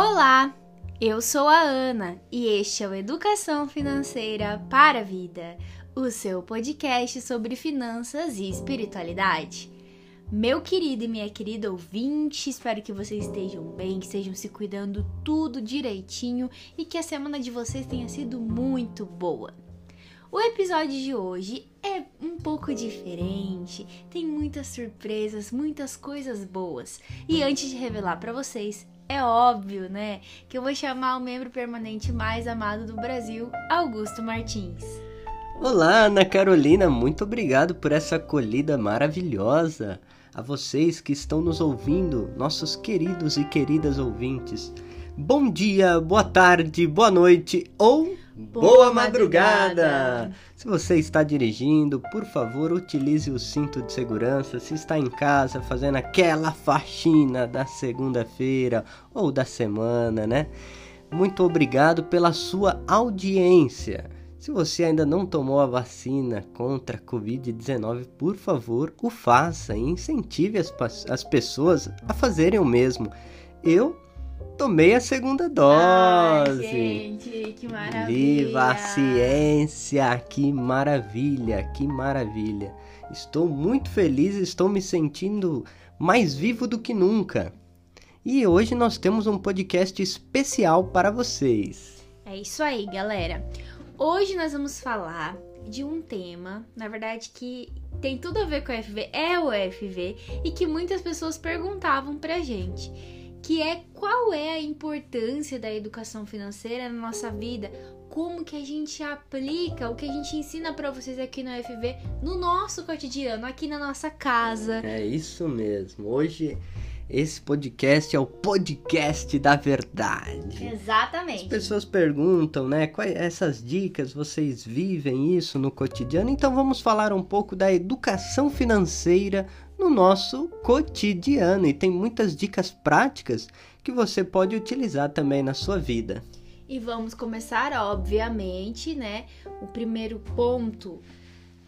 Olá, eu sou a Ana e este é o Educação Financeira para a Vida, o seu podcast sobre finanças e espiritualidade. Meu querido e minha querida ouvinte, espero que vocês estejam bem, que estejam se cuidando tudo direitinho e que a semana de vocês tenha sido muito boa. O episódio de hoje é um pouco diferente, tem muitas surpresas, muitas coisas boas. E antes de revelar para vocês, é óbvio, né, que eu vou chamar o membro permanente mais amado do Brasil, Augusto Martins. Olá, Ana Carolina, muito obrigado por essa acolhida maravilhosa. A vocês que estão nos ouvindo, nossos queridos e queridas ouvintes. Bom dia, boa tarde, boa noite ou boa, madrugada! Se você está dirigindo, por favor, utilize o cinto de segurança. Se está em casa fazendo aquela faxina da segunda-feira ou da semana, né? Muito obrigado pela sua audiência. Se você ainda não tomou a vacina contra a Covid-19, por favor, o faça e incentive as, as pessoas a fazerem o mesmo. Eu tomei a segunda dose. Ai, gente, que maravilha. Viva a ciência, que maravilha, que maravilha. Estou muito feliz, estou me sentindo mais vivo do que nunca. E hoje nós temos um podcast especial para vocês. É isso aí, galera. Hoje nós vamos falar de um tema, na verdade, que tem tudo a ver com o FV, é o FV, e que muitas pessoas perguntavam pra gente que é qual é a importância da educação financeira na nossa vida, como que a gente aplica o que a gente ensina para vocês aqui no FV no nosso cotidiano, aqui na nossa casa. É isso mesmo. Hoje esse podcast é o podcast da verdade. Exatamente. As pessoas perguntam, né? Quais essas dicas vocês vivem isso no cotidiano? Então vamos falar um pouco da educação financeira no nosso cotidiano e tem muitas dicas práticas que você pode utilizar também na sua vida. E vamos começar, obviamente, né? O primeiro ponto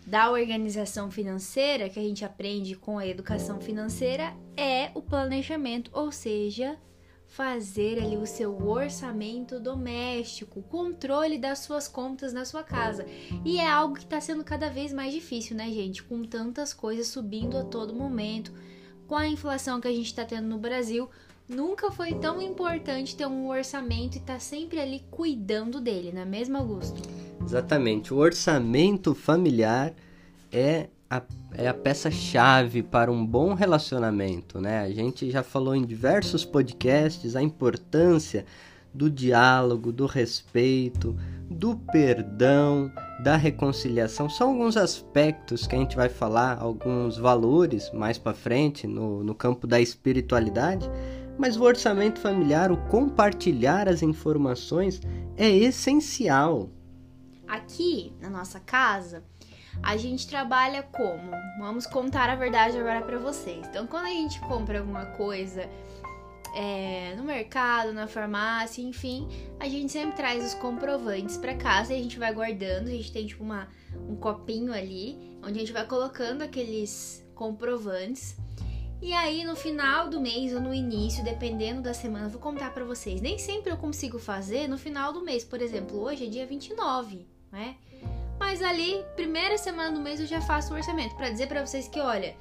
da organização financeira que a gente aprende com a educação financeira é o planejamento, ou seja, fazer ali o seu orçamento doméstico, controle das suas contas na sua casa. E é algo que está sendo cada vez mais difícil, né, gente? Com tantas coisas subindo a todo momento, com a inflação que a gente está tendo no Brasil, nunca foi tão importante ter um orçamento e estar tá sempre ali cuidando dele, não é mesmo, Augusto? Exatamente. O orçamento familiar é a, é a peça-chave para um bom relacionamento, né? A gente já falou em diversos podcasts a importância do diálogo, do respeito, do perdão, da reconciliação. São alguns aspectos que a gente vai falar, alguns valores mais para frente no, no campo da espiritualidade. Mas o orçamento familiar, o compartilhar as informações é essencial. Aqui na nossa casa, a gente trabalha como? Vamos contar a verdade agora para vocês. Então, quando a gente compra alguma coisa é, no mercado, na farmácia, enfim, a gente sempre traz os comprovantes para casa e a gente vai guardando. A gente tem tipo uma, um copinho ali, onde a gente vai colocando aqueles comprovantes. E aí no final do mês ou no início, dependendo da semana, vou contar para vocês. Nem sempre eu consigo fazer no final do mês. Por exemplo, hoje é dia 29, né? Mas ali, primeira semana do mês, eu já faço o orçamento para dizer para vocês que, olha,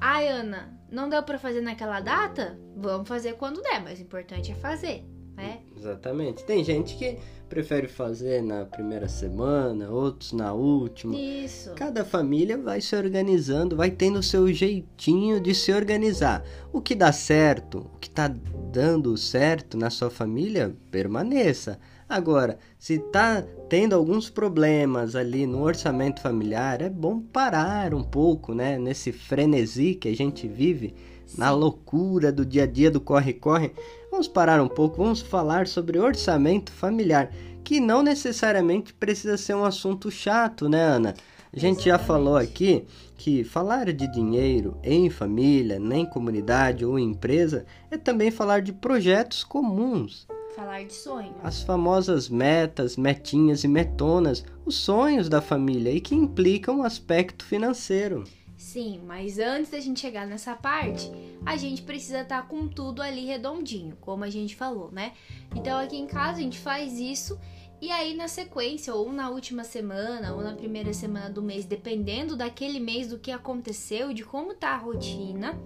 ai Ana, não deu para fazer naquela data? Vamos fazer quando der, mas o importante é fazer, né? Exatamente. Tem gente que prefere fazer na primeira semana, outros na última. Isso. Cada família vai se organizando, vai tendo o seu jeitinho de se organizar. O que dá certo, o que tá dando certo na sua família, permaneça. Agora, se tá tendo alguns problemas ali no orçamento familiar, é bom parar um pouco, né? Nesse frenesi que a gente vive, Sim. na loucura do dia a dia do corre-corre. Vamos parar um pouco, vamos falar sobre orçamento familiar, que não necessariamente precisa ser um assunto chato, né, Ana? A gente Exatamente. já falou aqui que falar de dinheiro em família, nem comunidade ou empresa é também falar de projetos comuns. Falar de sonhos. As famosas metas, metinhas e metonas, os sonhos da família e que implicam o aspecto financeiro. Sim, mas antes da gente chegar nessa parte, a gente precisa estar tá com tudo ali redondinho, como a gente falou, né? Então aqui em casa a gente faz isso e aí na sequência, ou na última semana, ou na primeira semana do mês, dependendo daquele mês do que aconteceu, de como tá a rotina,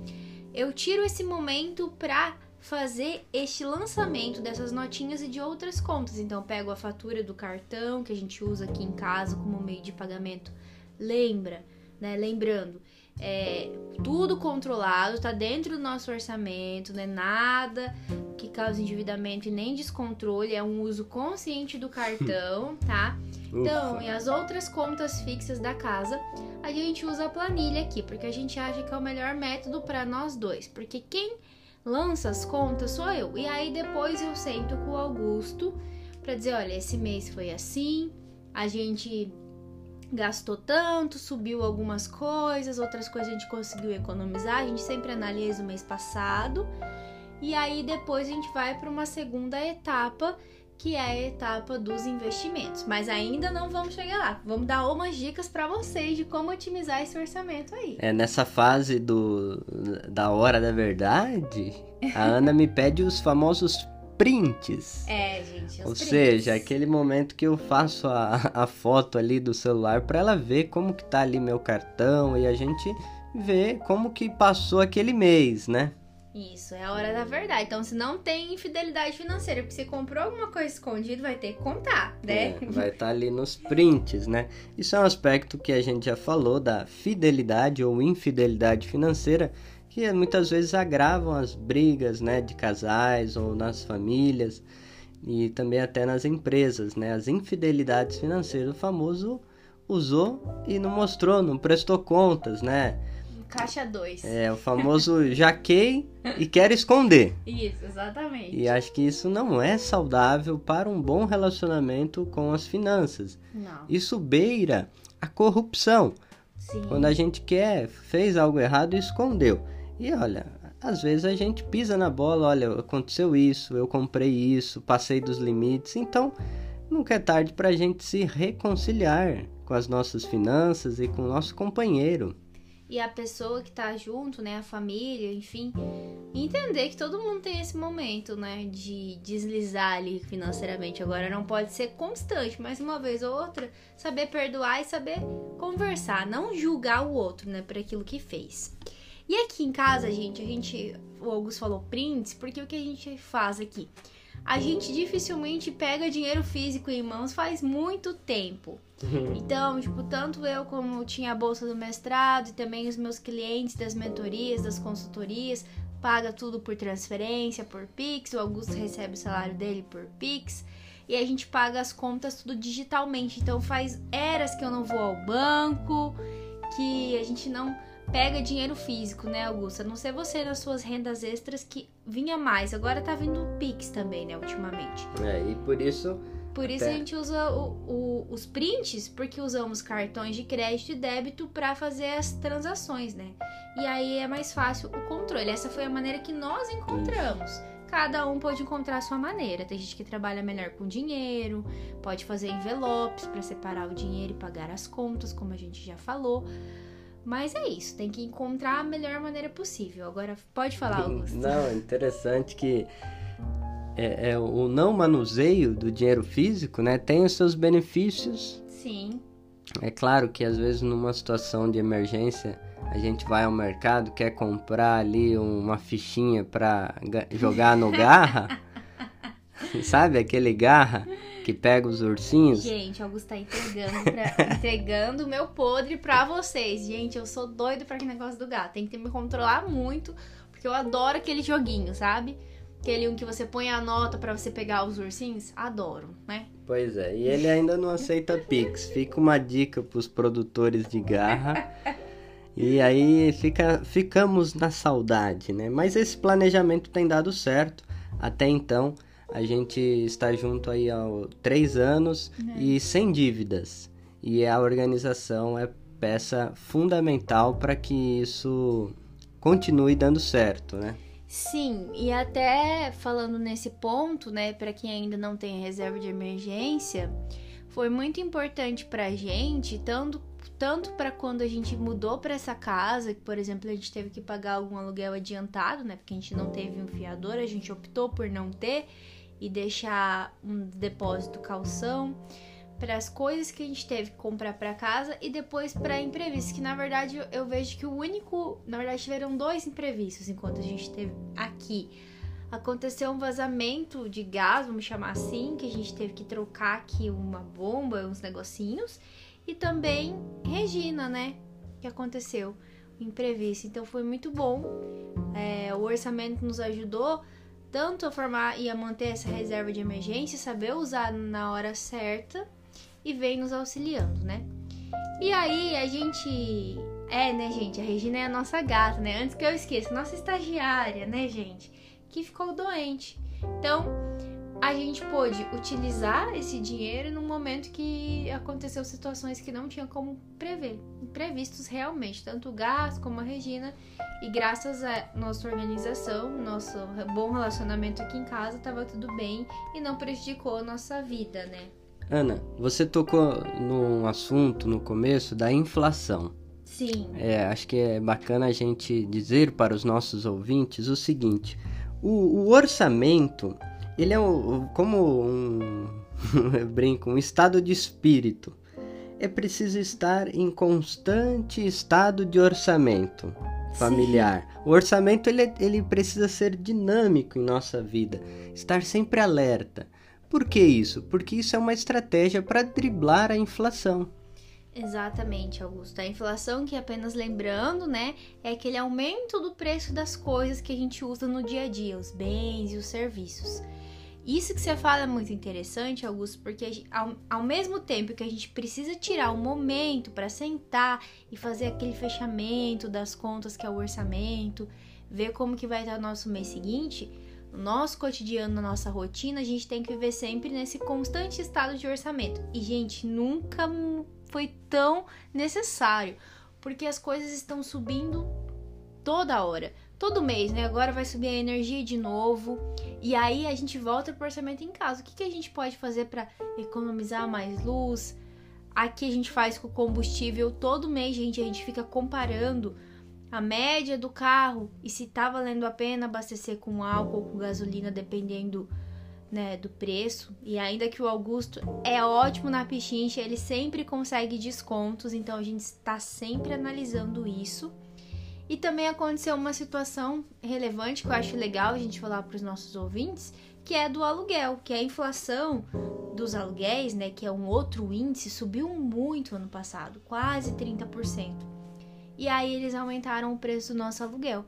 eu tiro esse momento pra fazer este lançamento dessas notinhas e de outras contas. Então, pego a fatura do cartão que a gente usa aqui em casa como meio de pagamento. Lembra, né? Lembrando, é tudo controlado, tá dentro do nosso orçamento, né? Nada que cause endividamento e nem descontrole, é um uso consciente do cartão, tá? Então, e as outras contas fixas da casa, a gente usa a planilha aqui, porque a gente acha que é o melhor método para nós dois, porque quem lança as contas sou eu. E aí depois eu sento com o Augusto para dizer, olha, esse mês foi assim, a gente gastou tanto, subiu algumas coisas, outras coisas a gente conseguiu economizar, a gente sempre analisa o mês passado. E aí depois a gente vai para uma segunda etapa que é a etapa dos investimentos. Mas ainda não vamos chegar lá. Vamos dar umas dicas para vocês de como otimizar esse orçamento aí. É nessa fase do da hora da verdade, a Ana me pede os famosos prints. É, gente. Ou prints. seja, aquele momento que eu faço a, a foto ali do celular para ela ver como que tá ali meu cartão e a gente ver como que passou aquele mês, né? Isso, é a hora da verdade. Então, se não tem infidelidade financeira, porque você comprou alguma coisa escondida, vai ter que contar, né? É, vai estar tá ali nos prints, né? Isso é um aspecto que a gente já falou da fidelidade ou infidelidade financeira, que muitas vezes agravam as brigas, né, de casais ou nas famílias e também até nas empresas, né? As infidelidades financeiras, o famoso usou e não mostrou, não prestou contas, né? Caixa 2. É, o famoso jaquei e quer esconder. Isso, exatamente. E acho que isso não é saudável para um bom relacionamento com as finanças. Não. Isso beira a corrupção. Sim. Quando a gente quer, fez algo errado e escondeu. E olha, às vezes a gente pisa na bola, olha, aconteceu isso, eu comprei isso, passei dos limites. Então, nunca é tarde para a gente se reconciliar com as nossas finanças e com o nosso companheiro e a pessoa que tá junto, né, a família, enfim, entender que todo mundo tem esse momento, né, de deslizar ali financeiramente. Agora não pode ser constante, mas uma vez ou outra, saber perdoar e saber conversar, não julgar o outro, né, por aquilo que fez. E aqui em casa, gente, a gente, o Augusto falou prints, porque o que a gente faz aqui? A gente dificilmente pega dinheiro físico em mãos faz muito tempo. Então, tipo, tanto eu como tinha a bolsa do mestrado e também os meus clientes das mentorias, das consultorias, paga tudo por transferência, por Pix, o Augusto recebe o salário dele por Pix. E a gente paga as contas tudo digitalmente. Então faz eras que eu não vou ao banco, que a gente não pega dinheiro físico, né, Augusta? Não sei você nas suas rendas extras que vinha mais. Agora tá vindo o Pix também, né, ultimamente. É, e por isso por isso Até. a gente usa o, o, os prints, porque usamos cartões de crédito e débito para fazer as transações, né? E aí é mais fácil o controle. Essa foi a maneira que nós encontramos. Isso. Cada um pode encontrar a sua maneira. Tem gente que trabalha melhor com dinheiro, pode fazer envelopes para separar o dinheiro e pagar as contas, como a gente já falou. Mas é isso, tem que encontrar a melhor maneira possível. Agora, pode falar, Augusto. Não, é interessante que é, é, o não manuseio do dinheiro físico, né, tem os seus benefícios. Sim. É claro que às vezes numa situação de emergência a gente vai ao mercado, quer comprar ali uma fichinha para jogar no garra, sabe aquele garra que pega os ursinhos? Gente, Augusto tá entregando, pra, entregando o meu podre pra vocês. Gente, eu sou doido pra aquele negócio do gato. Tem que me controlar muito, porque eu adoro aquele joguinho, sabe? Aquele um que você põe a nota para você pegar os ursinhos, adoro, né? Pois é, e ele ainda não aceita Pix. Fica uma dica pros produtores de garra. E aí fica, ficamos na saudade, né? Mas esse planejamento tem dado certo. Até então, a gente está junto aí há três anos é. e sem dívidas. E a organização é peça fundamental para que isso continue dando certo, né? Sim, e até falando nesse ponto, né, para quem ainda não tem reserva de emergência, foi muito importante pra gente, tanto tanto para quando a gente mudou para essa casa, que por exemplo a gente teve que pagar algum aluguel adiantado, né? Porque a gente não teve um fiador, a gente optou por não ter e deixar um depósito calção para as coisas que a gente teve que comprar para casa e depois para imprevistos, que na verdade eu vejo que o único, na verdade tiveram dois imprevistos enquanto a gente teve aqui. Aconteceu um vazamento de gás, vamos chamar assim, que a gente teve que trocar aqui uma bomba, uns negocinhos, e também Regina, né, que aconteceu, o imprevisto. Então foi muito bom. É, o orçamento nos ajudou tanto a formar e a manter essa reserva de emergência, saber usar na hora certa e vem nos auxiliando, né? E aí a gente. É, né, gente? A Regina é a nossa gata, né? Antes que eu esqueça, nossa estagiária, né, gente? Que ficou doente. Então, a gente pôde utilizar esse dinheiro no momento que aconteceu situações que não tinha como prever, imprevistos realmente, tanto o gás como a Regina. E graças a nossa organização, nosso bom relacionamento aqui em casa, tava tudo bem e não prejudicou a nossa vida, né? Ana, você tocou num assunto no começo da inflação. Sim. É, acho que é bacana a gente dizer para os nossos ouvintes o seguinte: o, o orçamento, ele é um, como um, brinco, um estado de espírito. É preciso estar em constante estado de orçamento familiar. Sim. O orçamento ele, ele precisa ser dinâmico em nossa vida, estar sempre alerta. Por que isso? Porque isso é uma estratégia para driblar a inflação. Exatamente, Augusto. A inflação, que apenas lembrando, né, é aquele aumento do preço das coisas que a gente usa no dia a dia, os bens e os serviços. Isso que você fala é muito interessante, Augusto, porque ao, ao mesmo tempo que a gente precisa tirar um momento para sentar e fazer aquele fechamento das contas que é o orçamento, ver como que vai estar o nosso mês seguinte, no nosso cotidiano, na nossa rotina, a gente tem que viver sempre nesse constante estado de orçamento. E, gente, nunca foi tão necessário, porque as coisas estão subindo toda hora, todo mês, né? Agora vai subir a energia de novo, e aí a gente volta pro orçamento em casa. O que, que a gente pode fazer para economizar mais luz? Aqui a gente faz com combustível todo mês, gente, a gente fica comparando a média do carro e se tá valendo a pena abastecer com álcool ou com gasolina, dependendo né, do preço. E ainda que o Augusto é ótimo na pichincha, ele sempre consegue descontos, então a gente está sempre analisando isso. E também aconteceu uma situação relevante que eu acho legal a gente falar para os nossos ouvintes, que é do aluguel, que é a inflação dos aluguéis, né, que é um outro índice, subiu muito ano passado, quase 30%. E aí eles aumentaram o preço do nosso aluguel.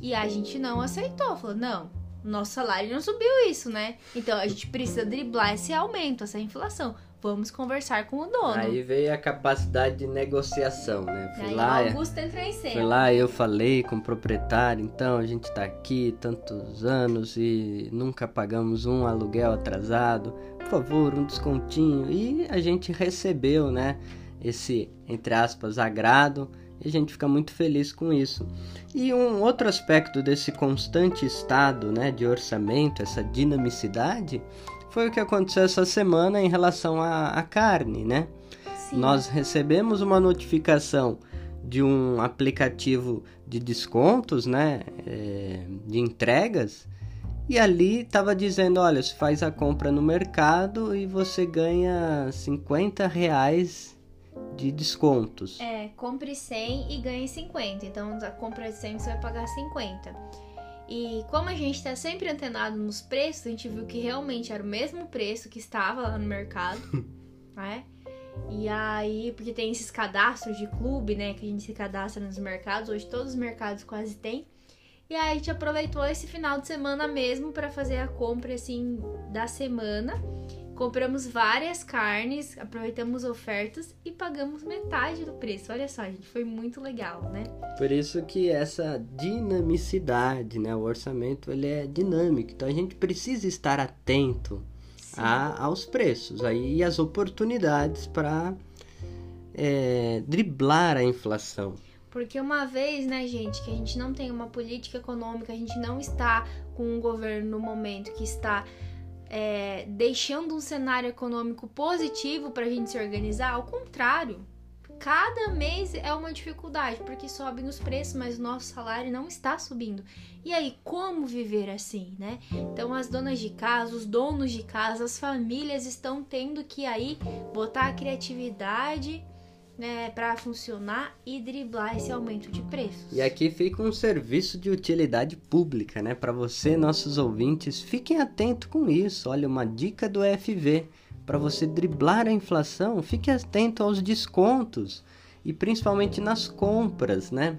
E a gente não aceitou, falou: não, nosso salário não subiu isso, né? Então a gente precisa driblar esse aumento, essa inflação. Vamos conversar com o dono. Aí veio a capacidade de negociação, né? Fui aí lá, o Augusto entrou em cena. Fui lá, eu falei com o proprietário, então a gente tá aqui tantos anos e nunca pagamos um aluguel atrasado. Por favor, um descontinho. E a gente recebeu, né? Esse, entre aspas, agrado e a gente fica muito feliz com isso. E um outro aspecto desse constante estado né, de orçamento, essa dinamicidade, foi o que aconteceu essa semana em relação à, carne, né? Sim. Nós recebemos uma notificação de um aplicativo de descontos, né? É, de entregas. E ali estava dizendo, olha, você faz a compra no mercado e você ganha 50 reais de descontos. É, compre 100 e ganhe 50. Então, a compra de 100 você vai pagar 50. E como a gente está sempre antenado nos preços, a gente viu que realmente era o mesmo preço que estava lá no mercado, né? E aí, porque tem esses cadastros de clube, né, que a gente se cadastra nos mercados, hoje todos os mercados quase tem. E aí a gente aproveitou esse final de semana mesmo para fazer a compra assim da semana Compramos várias carnes, aproveitamos ofertas e pagamos metade do preço. Olha só, gente, foi muito legal, né? Por isso que essa dinamicidade, né? O orçamento ele é dinâmico, então a gente precisa estar atento a, aos preços aí e as oportunidades para é, driblar a inflação. Porque uma vez, né, gente, que a gente não tem uma política econômica, a gente não está com um governo no momento que está é, deixando um cenário econômico positivo para a gente se organizar, ao contrário, cada mês é uma dificuldade, porque sobem os preços, mas o nosso salário não está subindo. E aí, como viver assim, né? Então, as donas de casa, os donos de casa, as famílias estão tendo que aí botar a criatividade né, para funcionar e driblar esse aumento de preços. E aqui fica um serviço de utilidade pública, né? Para você, nossos ouvintes, fiquem atentos com isso. Olha, uma dica do FV. Para você driblar a inflação, fique atento aos descontos e principalmente nas compras, né?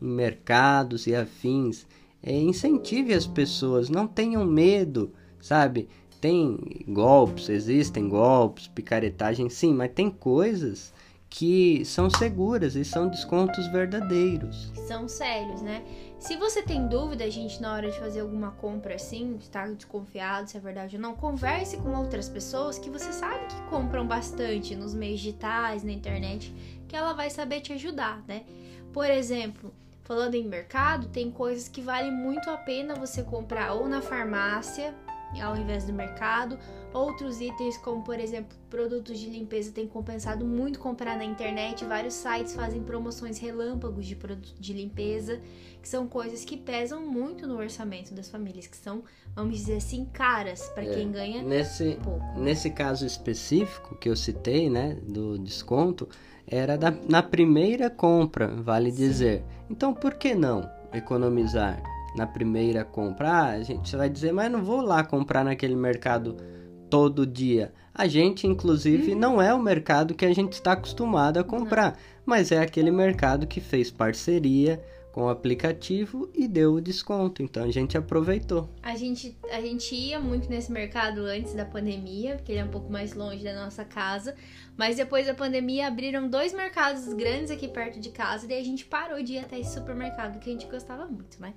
Em mercados e afins. É, incentive as pessoas, não tenham medo, sabe? Tem golpes, existem golpes, picaretagem, sim, mas tem coisas que são seguras e são descontos verdadeiros. São sérios, né? Se você tem dúvida, gente, na hora de fazer alguma compra assim, está desconfiado se é verdade ou não, converse com outras pessoas que você sabe que compram bastante nos meios digitais, na internet, que ela vai saber te ajudar, né? Por exemplo, falando em mercado, tem coisas que valem muito a pena você comprar ou na farmácia, ao invés do mercado. Outros itens, como por exemplo produtos de limpeza, tem compensado muito comprar na internet. Vários sites fazem promoções relâmpagos de produtos de limpeza, que são coisas que pesam muito no orçamento das famílias, que são, vamos dizer assim, caras para é, quem ganha nesse, pouco. Nesse caso específico que eu citei, né, do desconto, era da, na primeira compra, vale Sim. dizer. Então, por que não economizar? na primeira compra. Ah, a gente vai dizer, mas não vou lá comprar naquele mercado todo dia. A gente, inclusive, não é o mercado que a gente está acostumado a comprar, mas é aquele mercado que fez parceria com o aplicativo e deu o desconto. Então a gente aproveitou. A gente, a gente ia muito nesse mercado antes da pandemia, porque ele é um pouco mais longe da nossa casa. Mas depois da pandemia abriram dois mercados grandes aqui perto de casa, e a gente parou de ir até esse supermercado que a gente gostava muito, né?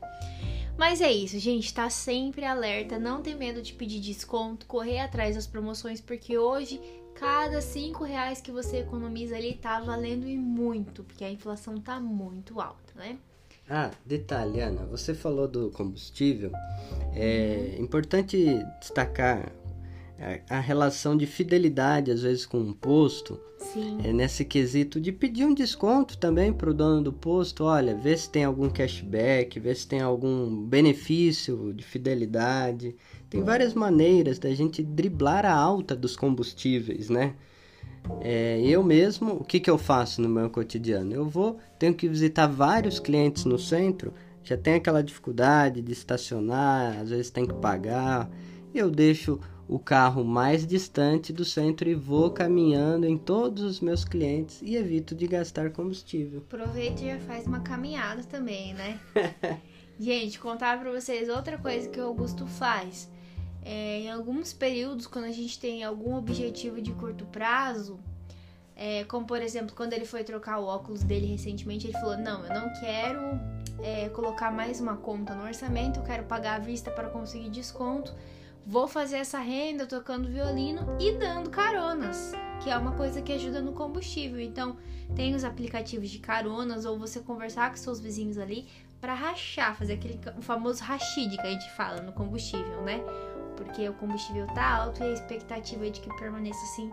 Mas é isso, gente, tá sempre alerta, não tem medo de pedir desconto, correr atrás das promoções, porque hoje cada cinco reais que você economiza ali tá valendo e muito, porque a inflação tá muito alta, né? Ah, detalhe, Ana, você falou do combustível. É importante destacar a, relação de fidelidade, às vezes, com um posto. Sim. É nesse quesito de pedir um desconto também para o dono do posto. Olha, vê se tem algum cashback, vê se tem algum benefício de fidelidade. Tem várias maneiras da gente driblar a alta dos combustíveis, né? É, eu mesmo, o que, que eu faço no meu cotidiano? Eu vou, tenho que visitar vários clientes no centro, já tem aquela dificuldade de estacionar, às vezes tem que pagar. Eu deixo o carro mais distante do centro e vou caminhando em todos os meus clientes e evito de gastar combustível. Aproveita e já faz uma caminhada também, né? Gente, contar para vocês outra coisa que o Augusto faz. É, em alguns períodos, quando a gente tem algum objetivo de curto prazo, é, como por exemplo, quando ele foi trocar o óculos dele recentemente, ele falou: Não, eu não quero é, colocar mais uma conta no orçamento, eu quero pagar à vista para conseguir desconto. Vou fazer essa renda tocando violino e dando caronas, que é uma coisa que ajuda no combustível. Então, tem os aplicativos de caronas ou você conversar com seus vizinhos ali para rachar, fazer aquele o famoso rachide que a gente fala no combustível, né? Porque o combustível tá alto e a expectativa é de que permaneça assim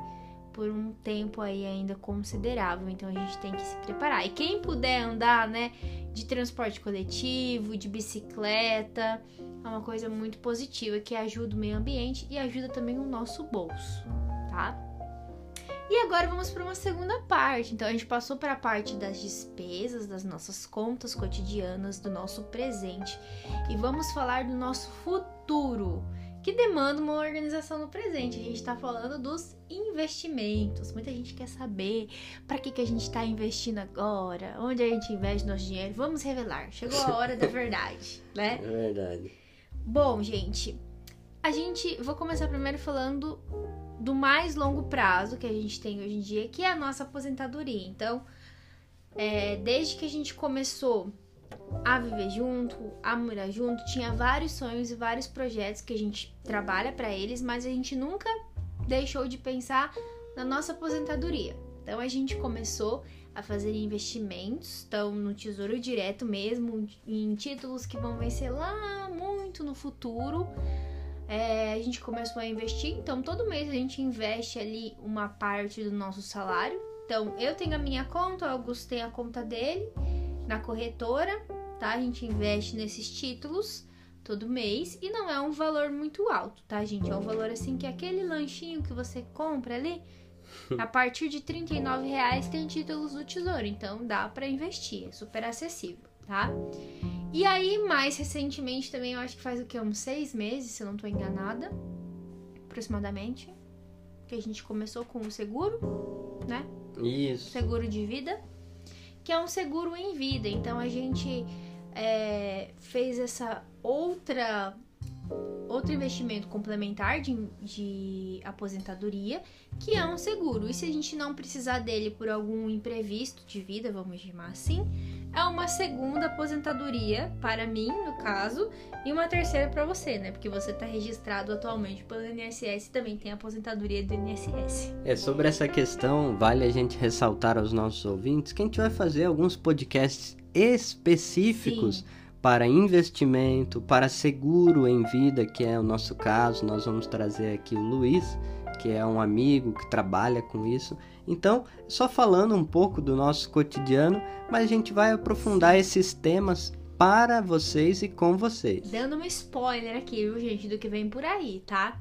por um tempo aí ainda considerável. Então a gente tem que se preparar. E quem puder andar, né, de transporte coletivo, de bicicleta, é uma coisa muito positiva que ajuda o meio ambiente e ajuda também o nosso bolso, tá? E agora vamos para uma segunda parte. Então a gente passou para a parte das despesas, das nossas contas cotidianas, do nosso presente e vamos falar do nosso futuro que demanda uma organização no presente. A gente está falando dos investimentos. Muita gente quer saber para que, que a gente está investindo agora, onde a gente investe nosso dinheiro. Vamos revelar. Chegou a hora da verdade, né? É verdade. Bom, gente, a gente. Vou começar primeiro falando do mais longo prazo que a gente tem hoje em dia, que é a nossa aposentadoria. Então, é, desde que a gente começou a viver junto, a morar junto, tinha vários sonhos e vários projetos que a gente trabalha para eles, mas a gente nunca deixou de pensar na nossa aposentadoria. Então a gente começou a fazer investimentos, então no Tesouro Direto mesmo, em títulos que vão vencer lá muito no futuro. É, a gente começou a investir, então todo mês a gente investe ali uma parte do nosso salário Então, eu tenho a minha conta, o Augusto tem a conta dele na corretora, tá? A gente investe nesses títulos todo mês e não é um valor muito alto, tá, gente? É um valor assim que aquele lanchinho que você compra ali, a partir de R$ reais tem títulos do Tesouro, então dá para investir, é super acessível, tá? E aí, mais recentemente também, eu acho que faz o que? Uns seis meses, se eu não tô enganada, aproximadamente, que a gente começou com o seguro, né? Isso. Seguro de vida, que é um seguro em vida. Então a gente é, fez essa outra outro investimento complementar de, de aposentadoria, que é um seguro. E se a gente não precisar dele por algum imprevisto de vida, vamos chamar assim, é uma segunda aposentadoria para mim, no caso, e uma terceira para você, né? Porque você está registrado atualmente pelo INSS e também tem a aposentadoria do INSS. É, sobre essa questão, vale a gente ressaltar aos nossos ouvintes que a gente vai fazer alguns podcasts específicos Sim. para investimento, para seguro em vida, que é o nosso caso. Nós vamos trazer aqui o Luiz, que é um amigo que trabalha com isso. Então, só falando um pouco do nosso cotidiano, mas a gente vai aprofundar esses temas para vocês e com vocês. Dando um spoiler aqui, viu, gente, do que vem por aí, tá?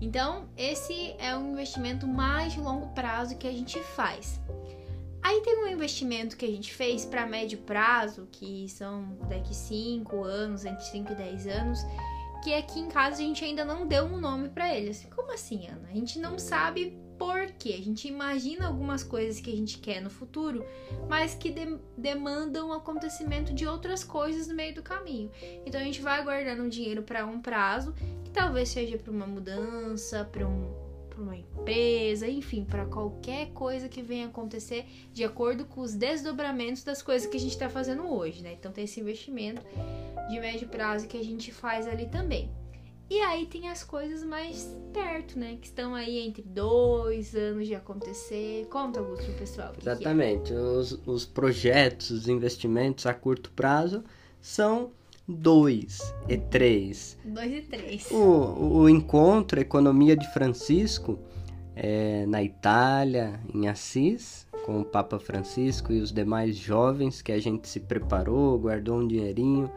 Então, esse é um investimento mais de longo prazo que a gente faz. Aí tem um investimento que a gente fez para médio prazo, que são daqui 5 anos, entre 5 e 10 anos, que aqui em casa a gente ainda não deu um nome para ele. Assim, como assim, Ana? A gente não sabe por quê. A gente imagina algumas coisas que a gente quer no futuro, mas que de demandam o acontecimento de outras coisas no meio do caminho. Então a gente vai guardando dinheiro para um prazo, que talvez seja para uma mudança, para um para uma empresa, enfim, para qualquer coisa que venha acontecer de acordo com os desdobramentos das coisas que a gente está fazendo hoje, né? Então tem esse investimento de médio prazo que a gente faz ali também. E aí tem as coisas mais perto, né? Que estão aí entre dois anos de acontecer. Conta, Augusto, pessoal. Exatamente. É? Os, os projetos, os investimentos a curto prazo são 2 e 3. 2 e 3. O, o encontro Economia de Francisco é, na Itália, em Assis, com o Papa Francisco e os demais jovens que a gente se preparou, guardou um dinheirinho.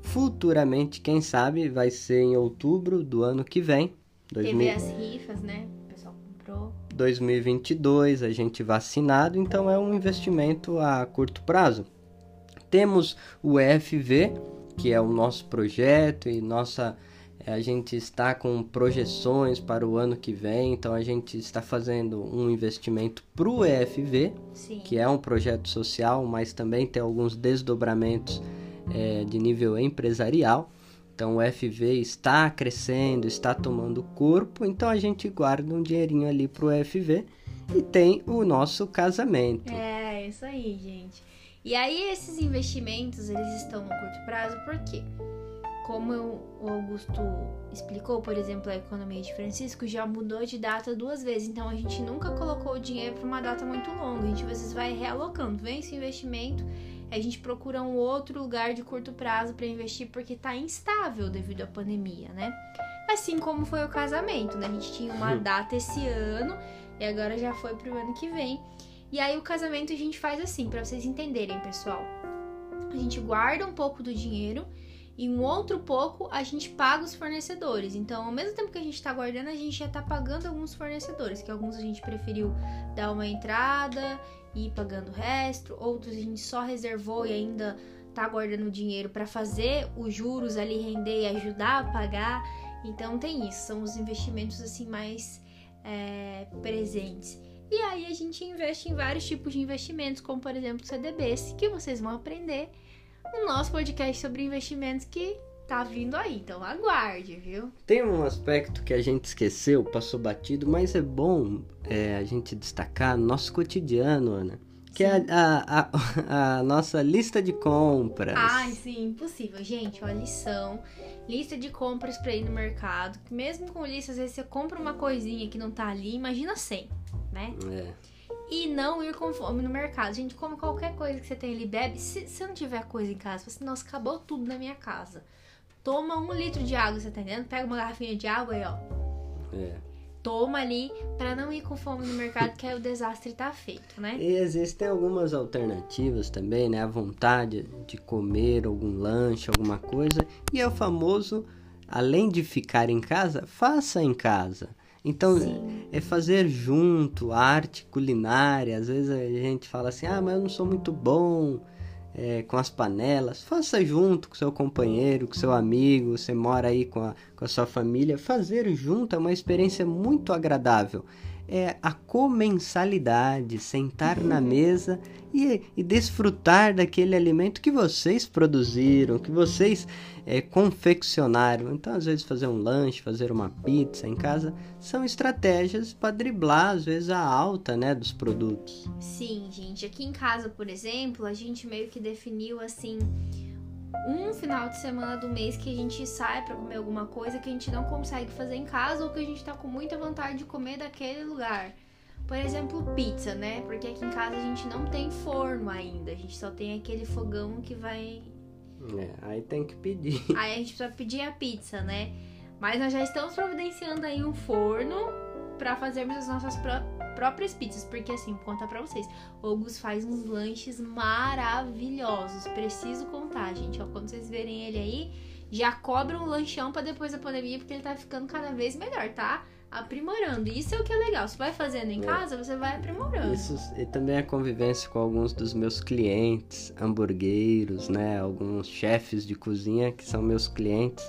Futuramente, quem sabe, vai ser em outubro do ano que vem. 2000... Teve as rifas, né? O pessoal comprou. 2022, a gente vacinado, então é um investimento a curto prazo. Temos o EFV, que é o nosso projeto e nossa eh, a gente está com projeções para o ano que vem, então a gente está fazendo um investimento para o EFV, Sim. que é um projeto social, mas também tem alguns desdobramentos é, de nível empresarial. Então o FV está crescendo, está tomando corpo, então a gente guarda um dinheirinho ali para o FV e tem o nosso casamento. É, isso aí, gente. E aí esses investimentos, eles estão no curto prazo, por quê? Como o Augusto explicou, por exemplo, a economia de Francisco já mudou de data duas vezes, então a gente nunca colocou o dinheiro para uma data muito longa, a gente às vezes vai realocando, vem esse investimento, a gente procura um outro lugar de curto prazo para investir porque está instável devido à pandemia, né? Assim como foi o casamento, né? A gente tinha uma data esse ano e agora já foi pro ano que vem. E aí o casamento a gente faz assim, para vocês entenderem, pessoal. A gente guarda um pouco do dinheiro e um outro pouco a gente paga os fornecedores. Então, ao mesmo tempo que a gente está guardando, a gente já está pagando alguns fornecedores, que alguns a gente preferiu dar uma entrada e ir pagando o resto, outros a gente só reservou e ainda tá guardando dinheiro para fazer os juros ali render e ajudar a pagar. Então tem isso, são os investimentos assim mais é, presentes. E aí a gente investe em vários tipos de investimentos, como por exemplo CDBs, que vocês vão aprender no nosso podcast sobre investimentos que tá vindo aí. Então aguarde, viu? Tem um aspecto que a gente esqueceu, passou batido, mas é bom é, a gente destacar no nosso cotidiano, Ana. Que sim. é a, a, a, nossa lista de compras. Ai, sim, impossível. Gente, ó, lição. Lista de compras pra ir no mercado. Mesmo com lista, às vezes você compra uma coisinha que não tá ali, imagina 100 né? É. E não ir com fome no mercado. Gente, come qualquer coisa que você tem ali, bebe. Se você não tiver coisa em casa, você, nossa, acabou tudo na minha casa. Toma um litro de água, você tá entendendo? Pega uma garrafinha de água aí, ó. É. toma ali para não ir com fome no mercado, que aí o desastre tá feito, né? E existem algumas alternativas também, né? A vontade de comer algum lanche, alguma coisa. E é o famoso, além de ficar em casa, faça em casa. Então, Sim. é fazer junto, arte culinária. Às vezes a gente fala assim, ah, mas eu não sou muito bom é, com as panelas. Faça junto com seu companheiro, com seu amigo, você mora aí com a, com a sua família. Fazer junto é uma experiência muito agradável. É a comensalidade, sentar na mesa e, e desfrutar daquele alimento que vocês produziram, que vocês é, confeccionaram. Então, às vezes, fazer um lanche, fazer uma pizza em casa são estratégias para driblar, às vezes, a alta né, dos produtos. Sim, gente. Aqui em casa, por exemplo, a gente meio que definiu assim um final de semana do mês que a gente sai para comer alguma coisa que a gente não consegue fazer em casa ou que a gente tá com muita vontade de comer daquele lugar. Por exemplo, pizza, né? Porque aqui em casa a gente não tem forno ainda, a gente só tem aquele fogão que vai. É, aí tem que pedir. Aí a gente precisa pedir a pizza, né? Mas nós já estamos providenciando aí um forno para fazermos as nossas pró próprias pizzas, porque assim, vou contar pra vocês, o Augusto faz uns lanches maravilhosos. Preciso contar, gente. Ó, quando vocês verem ele aí, já cobra um lanchão para depois da pandemia, porque ele tá ficando cada vez melhor, tá? Aprimorando. Isso é o que é legal. Você vai fazendo em É. casa, você vai aprimorando. Isso e também a convivência com alguns dos meus clientes, hamburgueiros, né? Alguns chefes de cozinha que são meus clientes.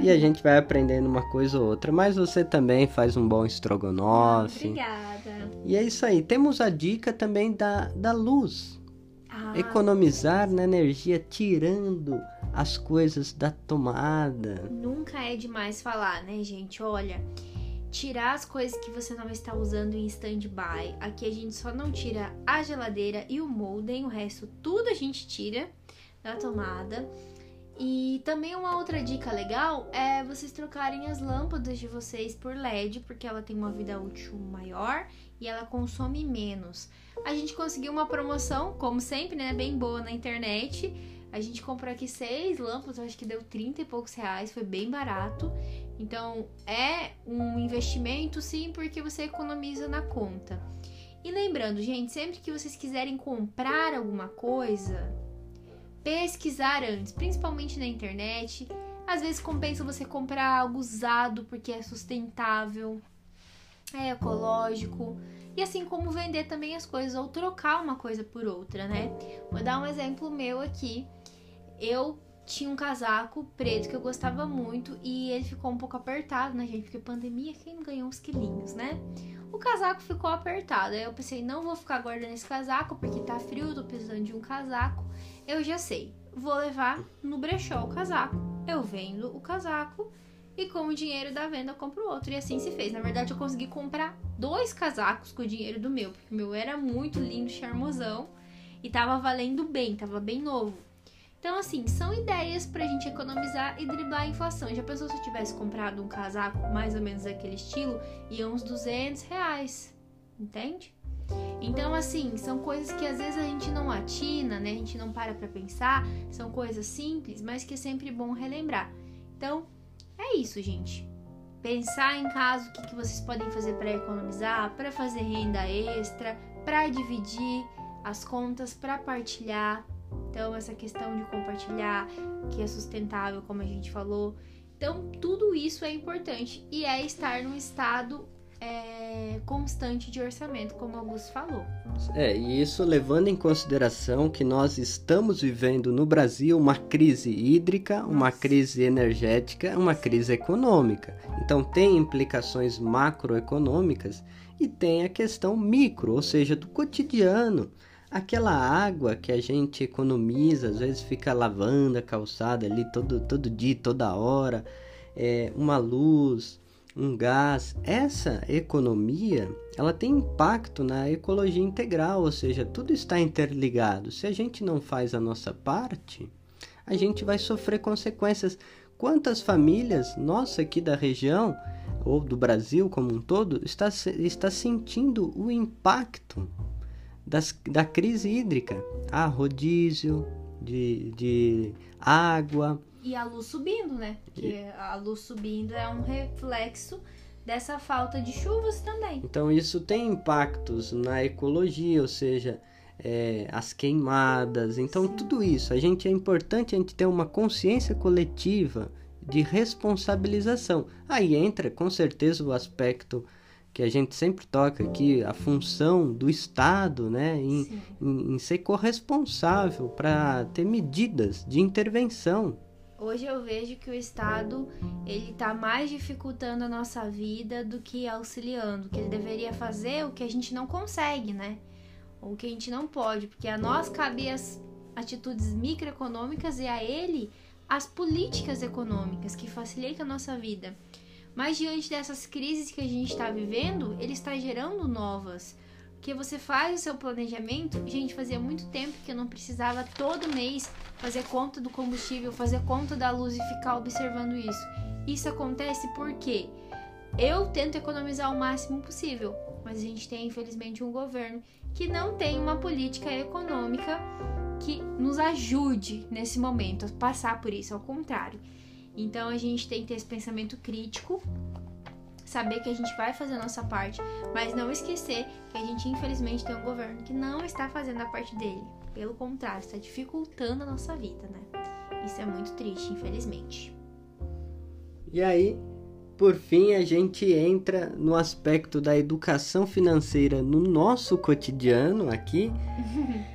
E a gente vai aprendendo uma coisa ou outra. Mas você também faz um bom estrogonofe. Obrigada. E é isso aí. Temos a dica também da, da luz. Ah, Economizar na energia tirando as coisas da tomada. Nunca é demais falar, né, gente? Olha, tirar as coisas que você não está usando em stand-by. Aqui a gente só não tira a geladeira e o molden, o resto tudo a gente tira da tomada. E também uma outra dica legal é vocês trocarem as lâmpadas de vocês por LED, porque ela tem uma vida útil maior e ela consome menos. A gente conseguiu uma promoção, como sempre, né, bem boa na internet. A gente comprou aqui seis lâmpadas, acho que deu 30 e poucos reais, foi bem barato. Então é um investimento sim, porque você economiza na conta. E lembrando, gente, sempre que vocês quiserem comprar alguma coisa, pesquisar antes, principalmente na internet. Às vezes compensa você comprar algo usado porque é sustentável, é ecológico. E assim como vender também as coisas ou trocar uma coisa por outra, né? Vou dar um exemplo meu aqui. Eu tinha um casaco preto que eu gostava muito e ele ficou um pouco apertado, né, gente? Porque pandemia, quem ganhou uns quilinhos, né? O casaco ficou apertado. Aí eu pensei, não vou ficar guardando esse casaco porque tá frio, tô precisando de um casaco. Eu já sei, vou levar no brechó o casaco. Eu vendo o casaco e com o dinheiro da venda eu compro outro. E assim se fez. Na verdade, eu consegui comprar dois casacos com o dinheiro do meu, porque o meu era muito lindo, charmosão e tava valendo bem, tava bem novo. Então, assim, são ideias pra gente economizar e driblar a inflação. Já pensou se eu tivesse comprado um casaco mais ou menos daquele estilo? Ia uns 200 reais, entende? Então, assim, são coisas que às vezes a gente não atina, né? A gente não para pra pensar. São coisas simples, mas que é sempre bom relembrar. Então, é isso, gente. Pensar em casa o que, que vocês podem fazer para economizar, para fazer renda extra, para dividir as contas, para partilhar. Então, essa questão de compartilhar, que é sustentável, como a gente falou. Então, tudo isso é importante e é estar num estado é, constante de orçamento, como o Augusto falou. É, e isso levando em consideração que nós estamos vivendo no Brasil uma crise hídrica, uma Nossa. crise energética, uma crise econômica. Então tem implicações macroeconômicas e tem a questão micro, ou seja, do cotidiano. Aquela água que a gente economiza, às vezes fica lavando a calçada ali todo, todo dia, toda hora, é, uma luz, um gás. Essa economia, ela tem impacto na ecologia integral, ou seja, tudo está interligado. Se a gente não faz a nossa parte, a gente vai sofrer consequências. Quantas famílias, nossa aqui da região, ou do Brasil como um todo, está, está sentindo o impacto das, da crise hídrica? Ah, rodízio de, de água, E a luz subindo, né? Porque a luz subindo é um reflexo dessa falta de chuvas também. Então isso tem impactos na ecologia, ou seja, é, as queimadas. Então Sim. tudo isso, a gente é importante a gente ter uma consciência coletiva de responsabilização. Aí entra com certeza o aspecto que a gente sempre toca aqui, a função do Estado, né, em, em, em ser corresponsável para ter medidas de intervenção. Hoje eu vejo que o Estado ele está mais dificultando a nossa vida do que auxiliando, que ele deveria fazer o que a gente não consegue, né? Ou o que a gente não pode, porque a nós cabe as atitudes microeconômicas e a ele as políticas econômicas que facilitam a nossa vida. Mas diante dessas crises que a gente está vivendo, ele está gerando novas. Porque você faz o seu planejamento. Gente, fazia muito tempo que eu não precisava todo mês fazer conta do combustível, fazer conta da luz e ficar observando isso. Isso acontece porque eu tento economizar o máximo possível, mas a gente tem infelizmente um governo que não tem uma política econômica que nos ajude nesse momento a passar por isso, ao contrário. Então a gente tem que ter esse pensamento crítico, saber que a gente vai fazer a nossa parte, mas não esquecer que a gente infelizmente tem um governo que não está fazendo a parte dele. Pelo contrário, está dificultando a nossa vida, né? Isso é muito triste, infelizmente. E aí, por fim, a gente entra no aspecto da educação financeira no nosso cotidiano aqui.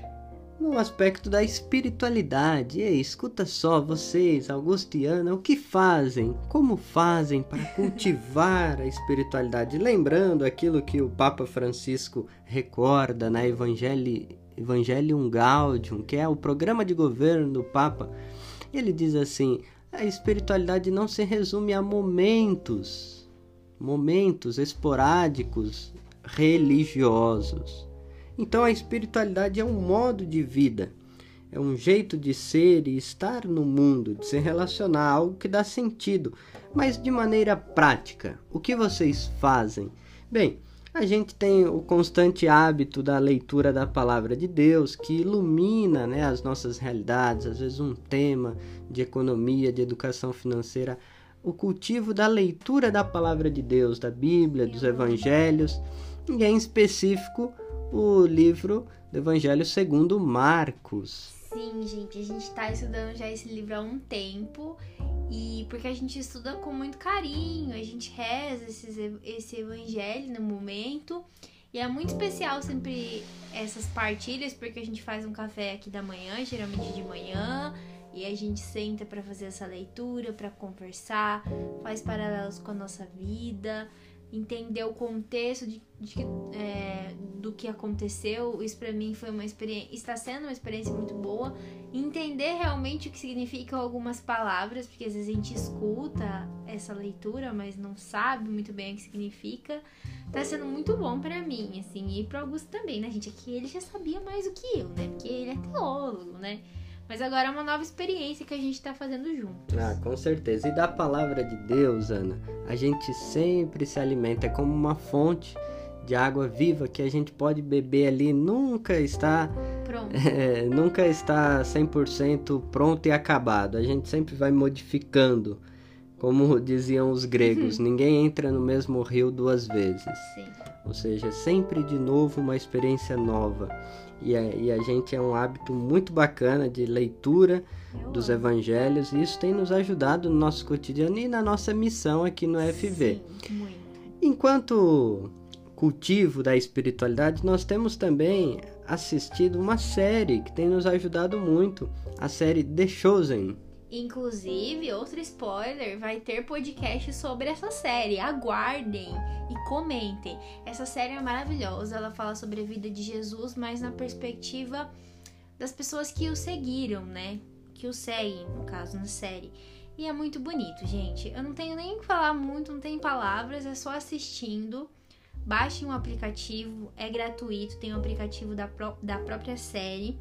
no aspecto da espiritualidade. Ei, escuta só, vocês, Augustiana, o que fazem? Como fazem para cultivar a espiritualidade? Lembrando aquilo que o Papa Francisco recorda na Evangelii, Evangelium Gaudium, que é o programa de governo do Papa. Ele diz assim: a espiritualidade não se resume a momentos, momentos esporádicos religiosos então a espiritualidade é um modo de vida, é um jeito de ser e estar no mundo, de se relacionar, algo que dá sentido, mas de maneira prática. O que vocês fazem? Bem, a gente tem o constante hábito da leitura da palavra de Deus, que ilumina né, as nossas realidades, às vezes um tema de economia, de educação financeira, o cultivo da leitura da palavra de Deus, da Bíblia, dos evangelhos, e em específico o livro do Evangelho segundo Marcos. Sim, gente, a gente está estudando já esse livro há um tempo e porque a gente estuda com muito carinho, a gente reza esses, esse evangelho no momento. E é muito especial sempre essas partilhas, porque a gente faz um café aqui da manhã, geralmente de manhã, e a gente senta para fazer essa leitura, para conversar, faz paralelos com a nossa vida entender o contexto de, de é, do que aconteceu. Isso para mim foi uma experiência, está sendo uma experiência muito boa. Entender realmente o que significam algumas palavras, porque às vezes a gente escuta essa leitura, mas não sabe muito bem o que significa. Tá sendo muito bom para mim, assim, e para Augusto também, né, gente? Aqui ele já sabia mais do que eu, né? Porque ele é teólogo, né? Mas agora é uma nova experiência que a gente está fazendo juntos. Ah, com certeza. E da palavra de Deus, Ana, a gente sempre se alimenta. É como uma fonte de água viva que a gente pode beber ali. Nunca está. Pronto. É, nunca está 100% pronto e acabado. A gente sempre vai modificando. Como diziam os gregos, uhum. ninguém entra no mesmo rio duas vezes. Sim. Ou seja, sempre de novo uma experiência nova e a, e a gente é um hábito muito bacana de leitura dos evangelhos e isso tem nos ajudado no nosso cotidiano e na nossa missão aqui no FV. Sim. Enquanto cultivo da espiritualidade, nós temos também assistido uma série que tem nos ajudado muito, a série The Chosen. Inclusive, outro spoiler, vai ter podcast sobre essa série. Aguardem e comentem. Essa série é maravilhosa, ela fala sobre a vida de Jesus, mas na perspectiva das pessoas que o seguiram, né? Que o seguem, no caso, na série. E é muito bonito, gente. Eu não tenho nem que falar muito, não tem palavras, é só assistindo. Baixem um aplicativo, é gratuito, tem um aplicativo da, pró da própria série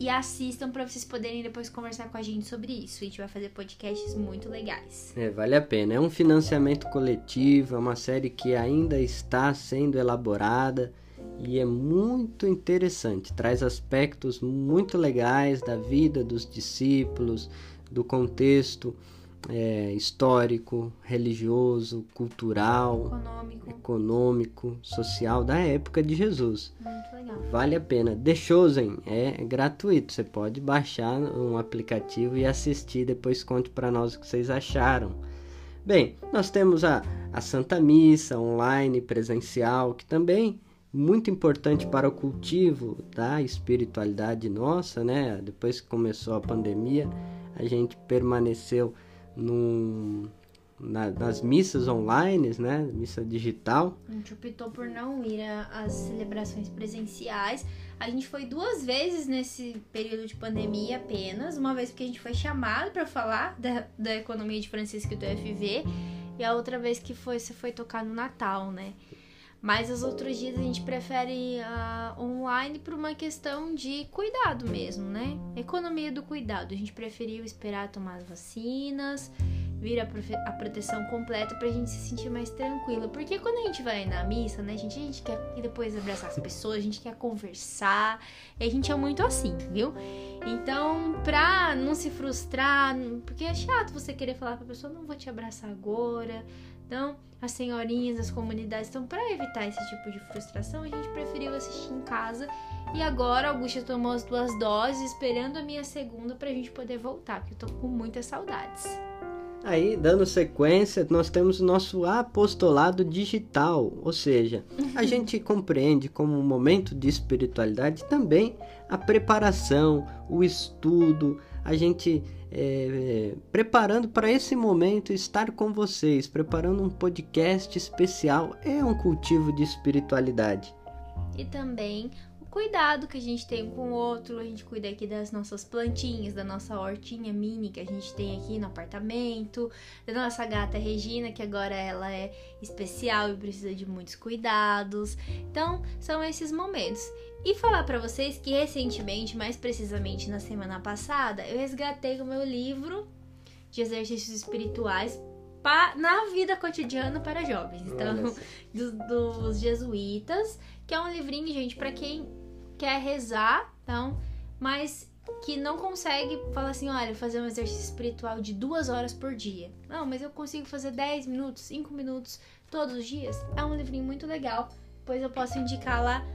e assistam para vocês poderem depois conversar com a gente sobre isso. A gente vai fazer podcasts muito legais. É, vale a pena. É um financiamento coletivo, é uma série que ainda está sendo elaborada e é muito interessante. Traz aspectos muito legais da vida dos discípulos, do contexto é, histórico, religioso, cultural, Econômico. econômico, social da época de Jesus. Muito legal. Vale a pena. The Chosen é gratuito. Você pode baixar um aplicativo e assistir. Depois conte para nós o que vocês acharam. Bem, nós temos a, a Santa Missa online, presencial, que também muito importante para o cultivo da espiritualidade nossa, né? Depois que começou a pandemia, a gente permaneceu num, na, nas missas online, né? Missa digital. A gente optou por não ir às celebrações presenciais. A gente foi duas vezes nesse período de pandemia apenas. Uma vez porque a gente foi chamado para falar da, da economia de Francisco e do FV. E a outra vez que foi, você foi tocar no Natal, né? Mas os outros dias a gente prefere uh, online por uma questão de cuidado mesmo, né? Economia do cuidado. A gente preferiu esperar tomar as vacinas, vir a, a proteção completa pra gente se sentir mais tranquila. Porque quando a gente vai na missa, né, gente, a gente quer ir depois abraçar as pessoas, a gente quer conversar. E a gente é muito assim, viu? Então, pra não se frustrar, porque é chato você querer falar pra pessoa, não vou te abraçar agora então, as senhorinhas, as comunidades. Então, para evitar esse tipo de frustração, a gente preferiu assistir em casa. E agora a Augusta tomou as duas doses, esperando a minha segunda pra gente poder voltar, porque eu tô com muitas saudades. Aí, dando sequência, nós temos o nosso apostolado digital, ou seja, a gente compreende como um momento de espiritualidade também a preparação, o estudo, a gente é, preparando para esse momento estar com vocês, preparando um podcast especial, é um cultivo de espiritualidade. E também o cuidado que a gente tem com o outro, a gente cuida aqui das nossas plantinhas, da nossa hortinha mini que a gente tem aqui no apartamento, da nossa gata Regina, que agora ela é especial e precisa de muitos cuidados. Então, são esses momentos. E falar para vocês que recentemente, mais precisamente na semana passada, eu resgatei o meu livro de exercícios espirituais pa, na vida cotidiana para jovens. Então, dos, dos jesuítas, que é um livrinho, gente, para quem quer rezar, então, mas que não consegue falar assim, olha, fazer um exercício espiritual de duas horas por dia. Não, mas eu consigo fazer 10 minutos, 5 minutos todos os dias. É um livrinho muito legal. Depois eu posso indicar lá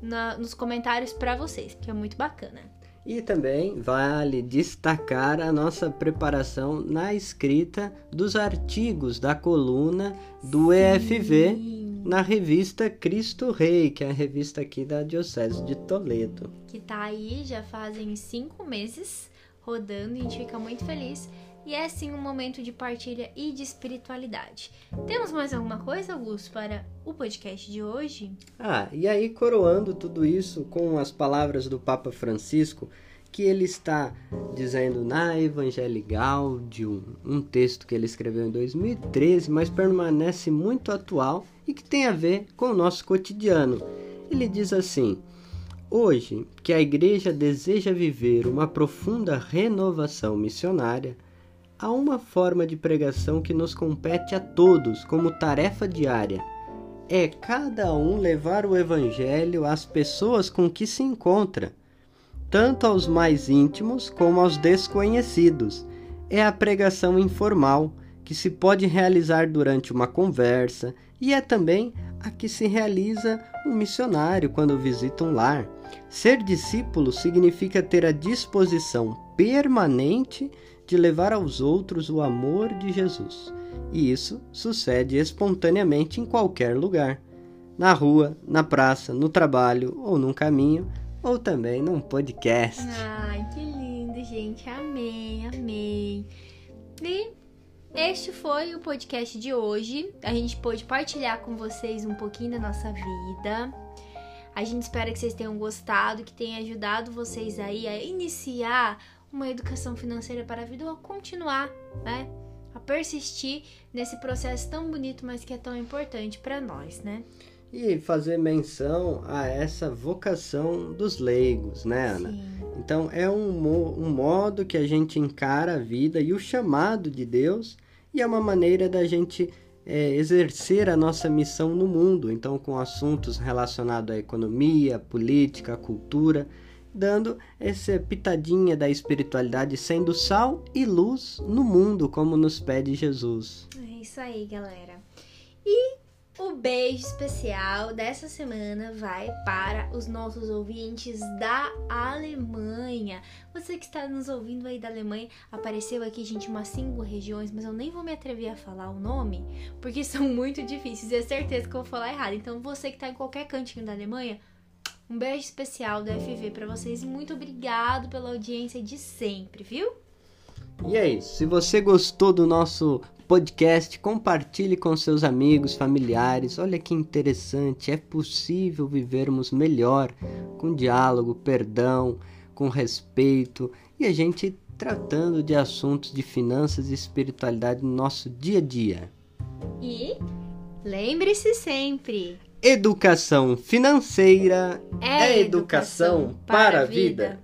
na, nos comentários para vocês, que é muito bacana. E também vale destacar a nossa preparação na escrita dos artigos da coluna do Sim. EFV na revista Cristo Rei, que é a revista aqui da Diocese de Toledo. Que tá aí já fazem cinco meses rodando e a gente fica muito feliz e é sim um momento de partilha e de espiritualidade. Temos mais alguma coisa, Augusto, para o podcast de hoje? Ah, e aí coroando tudo isso com as palavras do Papa Francisco, que ele está dizendo na Evangelii Gaudium, um texto que ele escreveu em 2013, mas permanece muito atual e que tem a ver com o nosso cotidiano. Ele diz assim: Hoje, que a Igreja deseja viver uma profunda renovação missionária, há uma forma de pregação que nos compete a todos como tarefa diária. É cada um levar o Evangelho às pessoas com que se encontra, tanto aos mais íntimos como aos desconhecidos. É a pregação informal, que se pode realizar durante uma conversa, e é também a que se realiza um missionário quando visita um lar. Ser discípulo significa ter a disposição permanente de levar aos outros o amor de Jesus. E isso sucede espontaneamente em qualquer lugar. Na rua, na praça, no trabalho ou num caminho, ou também num podcast. Ai, que lindo, gente. Amei, amei. E este foi o podcast de hoje. A gente pôde partilhar com vocês um pouquinho da nossa vida. A gente espera que vocês tenham gostado, que tenha ajudado vocês aí a iniciar uma educação financeira para a vida ou a continuar, né? A persistir nesse processo tão bonito, mas que é tão importante para nós, né? E fazer menção a essa vocação dos leigos, né, Ana? Sim. Então é um, um modo que a gente encara a vida e o chamado de Deus, e é uma maneira da gente é, exercer a nossa missão no mundo, então com assuntos relacionados à economia, política, cultura dando essa pitadinha da espiritualidade, sendo sal e luz no mundo, como nos pede Jesus. É isso aí, galera. E o beijo especial dessa semana vai para os nossos ouvintes da Alemanha. Você que está nos ouvindo aí da Alemanha, apareceu aqui, gente, umas cinco regiões, mas eu nem vou me atrever a falar o nome, porque são muito difíceis e é certeza que eu vou falar errado. Então, você que está em qualquer cantinho da Alemanha, um beijo especial do FV para vocês e muito obrigado pela audiência de sempre, viu? E é isso. Se você gostou do nosso podcast, compartilhe com seus amigos, familiares. Olha que interessante, é possível vivermos melhor com diálogo, perdão, com respeito e a gente tratando de assuntos de finanças e espiritualidade no nosso dia a dia. E lembre-se sempre: educação financeira é educação para a vida.